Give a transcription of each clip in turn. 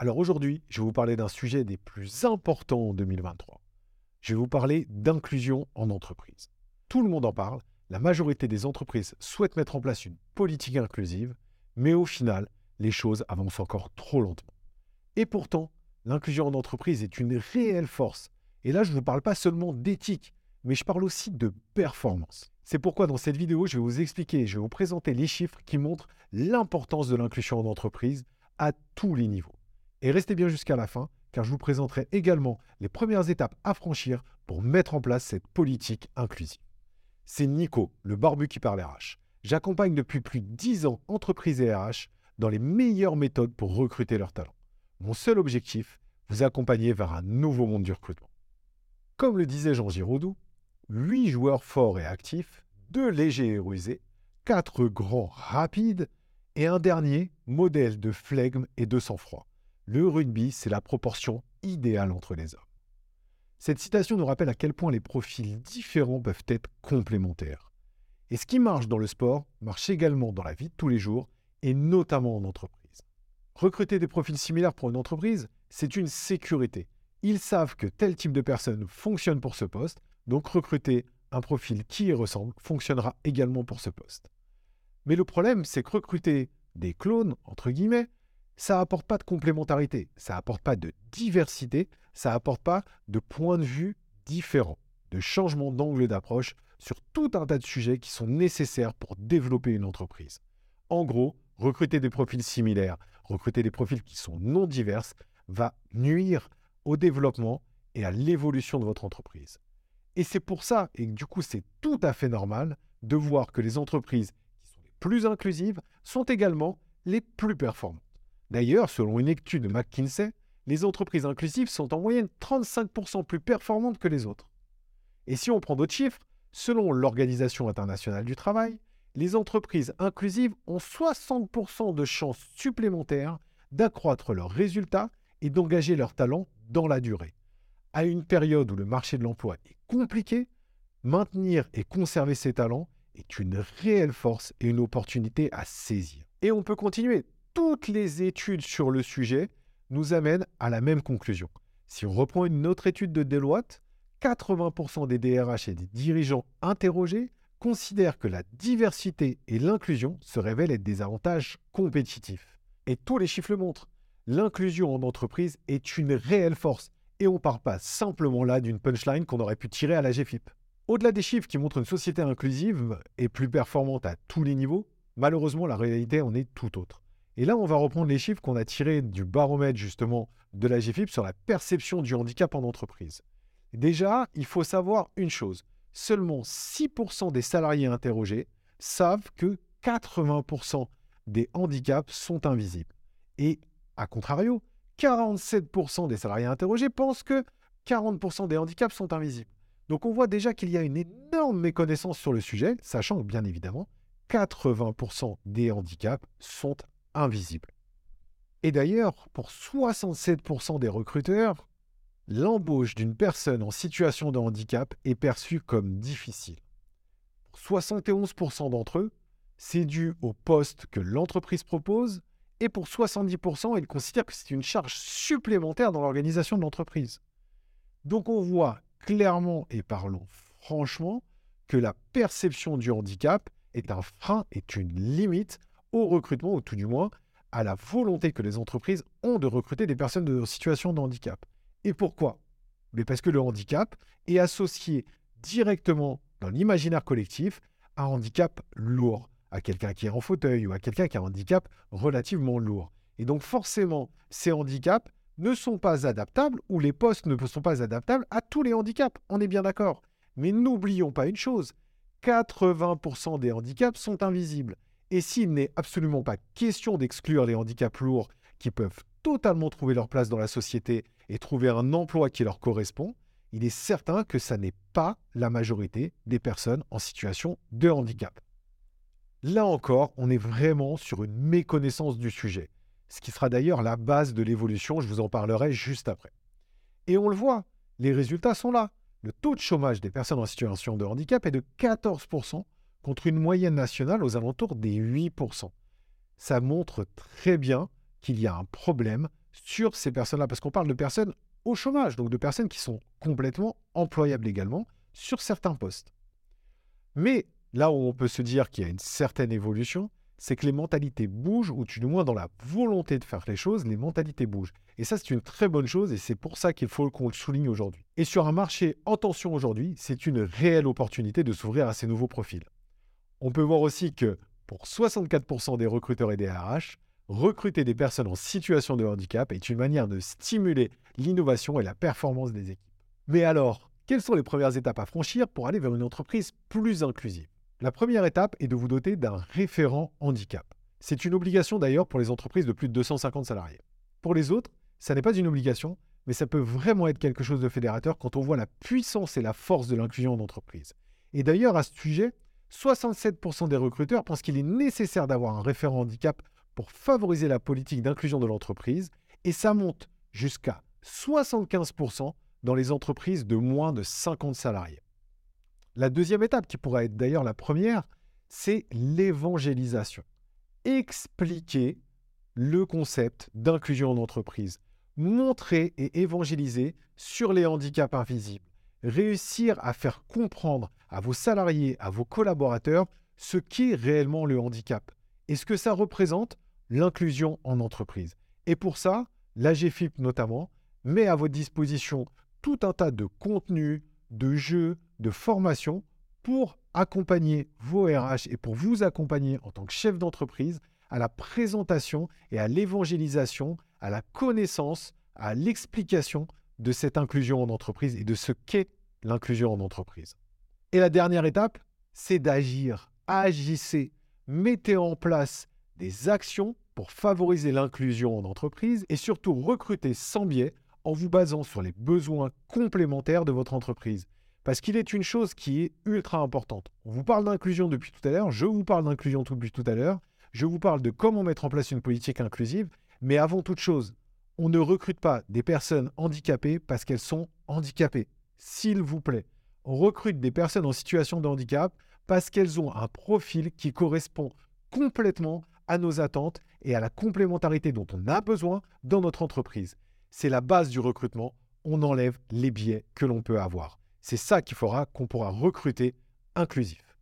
Alors aujourd'hui, je vais vous parler d'un sujet des plus importants en 2023. Je vais vous parler d'inclusion en entreprise. Tout le monde en parle, la majorité des entreprises souhaitent mettre en place une politique inclusive, mais au final, les choses avancent encore trop lentement. Et pourtant, l'inclusion en entreprise est une réelle force. Et là, je ne parle pas seulement d'éthique, mais je parle aussi de performance. C'est pourquoi dans cette vidéo, je vais vous expliquer, je vais vous présenter les chiffres qui montrent l'importance de l'inclusion en entreprise à tous les niveaux. Et restez bien jusqu'à la fin, car je vous présenterai également les premières étapes à franchir pour mettre en place cette politique inclusive. C'est Nico, le barbu qui parle RH. J'accompagne depuis plus de 10 ans entreprises et RH dans les meilleures méthodes pour recruter leurs talents. Mon seul objectif, vous accompagner vers un nouveau monde du recrutement. Comme le disait Jean Giraudoux, 8 joueurs forts et actifs, 2 légers et rusés, 4 grands rapides et un dernier modèle de flegme et de sang-froid. Le rugby, c'est la proportion idéale entre les hommes. Cette citation nous rappelle à quel point les profils différents peuvent être complémentaires. Et ce qui marche dans le sport marche également dans la vie de tous les jours, et notamment en entreprise. Recruter des profils similaires pour une entreprise, c'est une sécurité. Ils savent que tel type de personne fonctionne pour ce poste, donc recruter un profil qui y ressemble fonctionnera également pour ce poste. Mais le problème, c'est que recruter des clones, entre guillemets, ça apporte pas de complémentarité, ça apporte pas de diversité, ça apporte pas de points de vue différents, de changement d'angle d'approche sur tout un tas de sujets qui sont nécessaires pour développer une entreprise. En gros, recruter des profils similaires, recruter des profils qui sont non divers, va nuire au développement et à l'évolution de votre entreprise. Et c'est pour ça, et du coup c'est tout à fait normal, de voir que les entreprises qui sont les plus inclusives sont également les plus performantes. D'ailleurs, selon une étude de McKinsey, les entreprises inclusives sont en moyenne 35% plus performantes que les autres. Et si on prend d'autres chiffres, selon l'Organisation internationale du travail, les entreprises inclusives ont 60% de chances supplémentaires d'accroître leurs résultats et d'engager leurs talents dans la durée. À une période où le marché de l'emploi est compliqué, maintenir et conserver ses talents est une réelle force et une opportunité à saisir. Et on peut continuer toutes les études sur le sujet nous amènent à la même conclusion. Si on reprend une autre étude de Deloitte, 80% des DRH et des dirigeants interrogés considèrent que la diversité et l'inclusion se révèlent être des avantages compétitifs. Et tous les chiffres le montrent. L'inclusion en entreprise est une réelle force. Et on ne part pas simplement là d'une punchline qu'on aurait pu tirer à la GFIP. Au-delà des chiffres qui montrent une société inclusive et plus performante à tous les niveaux, malheureusement la réalité en est tout autre. Et là, on va reprendre les chiffres qu'on a tirés du baromètre justement de la GFIP sur la perception du handicap en entreprise. Déjà, il faut savoir une chose. Seulement 6% des salariés interrogés savent que 80% des handicaps sont invisibles. Et à contrario, 47% des salariés interrogés pensent que 40% des handicaps sont invisibles. Donc on voit déjà qu'il y a une énorme méconnaissance sur le sujet, sachant que bien évidemment, 80% des handicaps sont invisible. Et d'ailleurs, pour 67% des recruteurs, l'embauche d'une personne en situation de handicap est perçue comme difficile. Pour 71% d'entre eux, c'est dû au poste que l'entreprise propose et pour 70%, ils considèrent que c'est une charge supplémentaire dans l'organisation de l'entreprise. Donc on voit clairement et parlons franchement que la perception du handicap est un frein, est une limite au recrutement, ou tout du moins à la volonté que les entreprises ont de recruter des personnes en situation de handicap. Et pourquoi? Mais Parce que le handicap est associé directement dans l'imaginaire collectif à un handicap lourd, à quelqu'un qui est en fauteuil ou à quelqu'un qui a un handicap relativement lourd. Et donc forcément, ces handicaps ne sont pas adaptables ou les postes ne sont pas adaptables à tous les handicaps. On est bien d'accord. Mais n'oublions pas une chose, 80% des handicaps sont invisibles. Et s'il n'est absolument pas question d'exclure les handicaps lourds qui peuvent totalement trouver leur place dans la société et trouver un emploi qui leur correspond, il est certain que ça n'est pas la majorité des personnes en situation de handicap. Là encore, on est vraiment sur une méconnaissance du sujet, ce qui sera d'ailleurs la base de l'évolution, je vous en parlerai juste après. Et on le voit, les résultats sont là. Le taux de chômage des personnes en situation de handicap est de 14% contre une moyenne nationale aux alentours des 8%. Ça montre très bien qu'il y a un problème sur ces personnes-là, parce qu'on parle de personnes au chômage, donc de personnes qui sont complètement employables également sur certains postes. Mais là où on peut se dire qu'il y a une certaine évolution, c'est que les mentalités bougent, ou du moins dans la volonté de faire les choses, les mentalités bougent. Et ça, c'est une très bonne chose, et c'est pour ça qu'il faut qu'on le souligne aujourd'hui. Et sur un marché en tension aujourd'hui, c'est une réelle opportunité de s'ouvrir à ces nouveaux profils. On peut voir aussi que pour 64% des recruteurs et des RH, recruter des personnes en situation de handicap est une manière de stimuler l'innovation et la performance des équipes. Mais alors, quelles sont les premières étapes à franchir pour aller vers une entreprise plus inclusive? La première étape est de vous doter d'un référent handicap. C'est une obligation d'ailleurs pour les entreprises de plus de 250 salariés. Pour les autres, ça n'est pas une obligation, mais ça peut vraiment être quelque chose de fédérateur quand on voit la puissance et la force de l'inclusion en entreprise. Et d'ailleurs, à ce sujet, 67% des recruteurs pensent qu'il est nécessaire d'avoir un référent handicap pour favoriser la politique d'inclusion de l'entreprise, et ça monte jusqu'à 75% dans les entreprises de moins de 50 salariés. La deuxième étape, qui pourrait être d'ailleurs la première, c'est l'évangélisation. Expliquer le concept d'inclusion en entreprise, montrer et évangéliser sur les handicaps invisibles, réussir à faire comprendre à vos salariés, à vos collaborateurs, ce qu'est réellement le handicap et ce que ça représente l'inclusion en entreprise? Et pour ça, l'AGFIP notamment met à votre disposition tout un tas de contenus, de jeux, de formations pour accompagner vos RH et pour vous accompagner en tant que chef d'entreprise à la présentation et à l'évangélisation, à la connaissance, à l'explication de cette inclusion en entreprise et de ce qu'est l'inclusion en entreprise. Et la dernière étape, c'est d'agir. Agissez, mettez en place des actions pour favoriser l'inclusion en entreprise et surtout recruter sans biais en vous basant sur les besoins complémentaires de votre entreprise. Parce qu'il est une chose qui est ultra importante. On vous parle d'inclusion depuis tout à l'heure, je vous parle d'inclusion depuis tout à l'heure, je vous parle de comment mettre en place une politique inclusive, mais avant toute chose, on ne recrute pas des personnes handicapées parce qu'elles sont handicapées. S'il vous plaît, on recrute des personnes en situation de handicap parce qu'elles ont un profil qui correspond complètement à nos attentes et à la complémentarité dont on a besoin dans notre entreprise. C'est la base du recrutement. On enlève les biais que l'on peut avoir. C'est ça qui fera qu'on pourra recruter inclusif.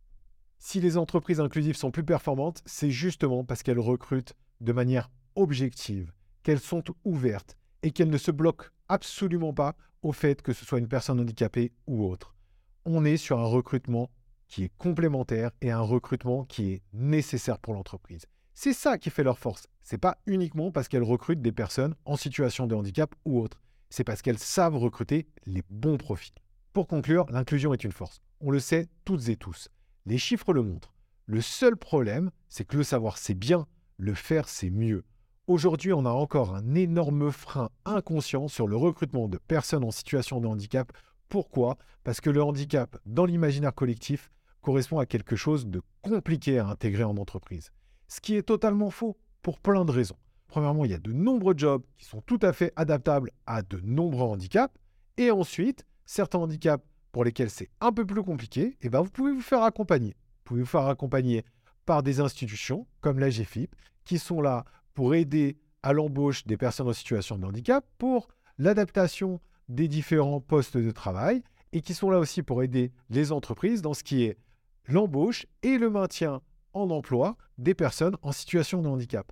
Si les entreprises inclusives sont plus performantes, c'est justement parce qu'elles recrutent de manière objective, qu'elles sont ouvertes et qu'elles ne se bloquent absolument pas au fait que ce soit une personne handicapée ou autre. On est sur un recrutement qui est complémentaire et un recrutement qui est nécessaire pour l'entreprise. C'est ça qui fait leur force. C'est pas uniquement parce qu'elles recrutent des personnes en situation de handicap ou autre. C'est parce qu'elles savent recruter les bons profils. Pour conclure, l'inclusion est une force. On le sait toutes et tous. Les chiffres le montrent. Le seul problème, c'est que le savoir c'est bien, le faire c'est mieux. Aujourd'hui, on a encore un énorme frein inconscient sur le recrutement de personnes en situation de handicap. Pourquoi? Parce que le handicap, dans l'imaginaire collectif, correspond à quelque chose de compliqué à intégrer en entreprise. Ce qui est totalement faux pour plein de raisons. Premièrement, il y a de nombreux jobs qui sont tout à fait adaptables à de nombreux handicaps. Et ensuite, certains handicaps pour lesquels c'est un peu plus compliqué, eh ben vous pouvez vous faire accompagner. Vous pouvez vous faire accompagner par des institutions comme la GFIP qui sont là pour aider à l'embauche des personnes en situation de handicap, pour l'adaptation des différents postes de travail et qui sont là aussi pour aider les entreprises dans ce qui est l'embauche et le maintien en emploi des personnes en situation de handicap.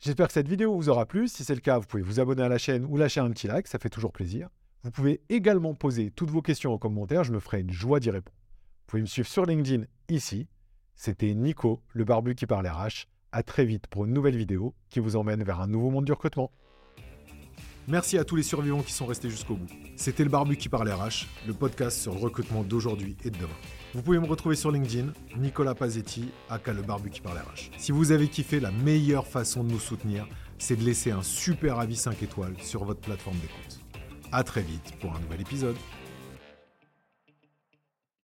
J'espère que cette vidéo vous aura plu. Si c'est le cas, vous pouvez vous abonner à la chaîne ou lâcher un petit like, ça fait toujours plaisir. Vous pouvez également poser toutes vos questions en commentaire, je me ferai une joie d'y répondre. Vous pouvez me suivre sur LinkedIn ici. C'était Nico, le barbu qui parle RH. À très vite pour une nouvelle vidéo qui vous emmène vers un nouveau monde du recrutement. Merci à tous les survivants qui sont restés jusqu'au bout. C'était le Barbu qui parle RH, le podcast sur le recrutement d'aujourd'hui et de demain. Vous pouvez me retrouver sur LinkedIn, Nicolas Pazetti, aka le Barbu qui parle RH. Si vous avez kiffé, la meilleure façon de nous soutenir, c'est de laisser un super avis 5 étoiles sur votre plateforme d'écoute. À très vite pour un nouvel épisode.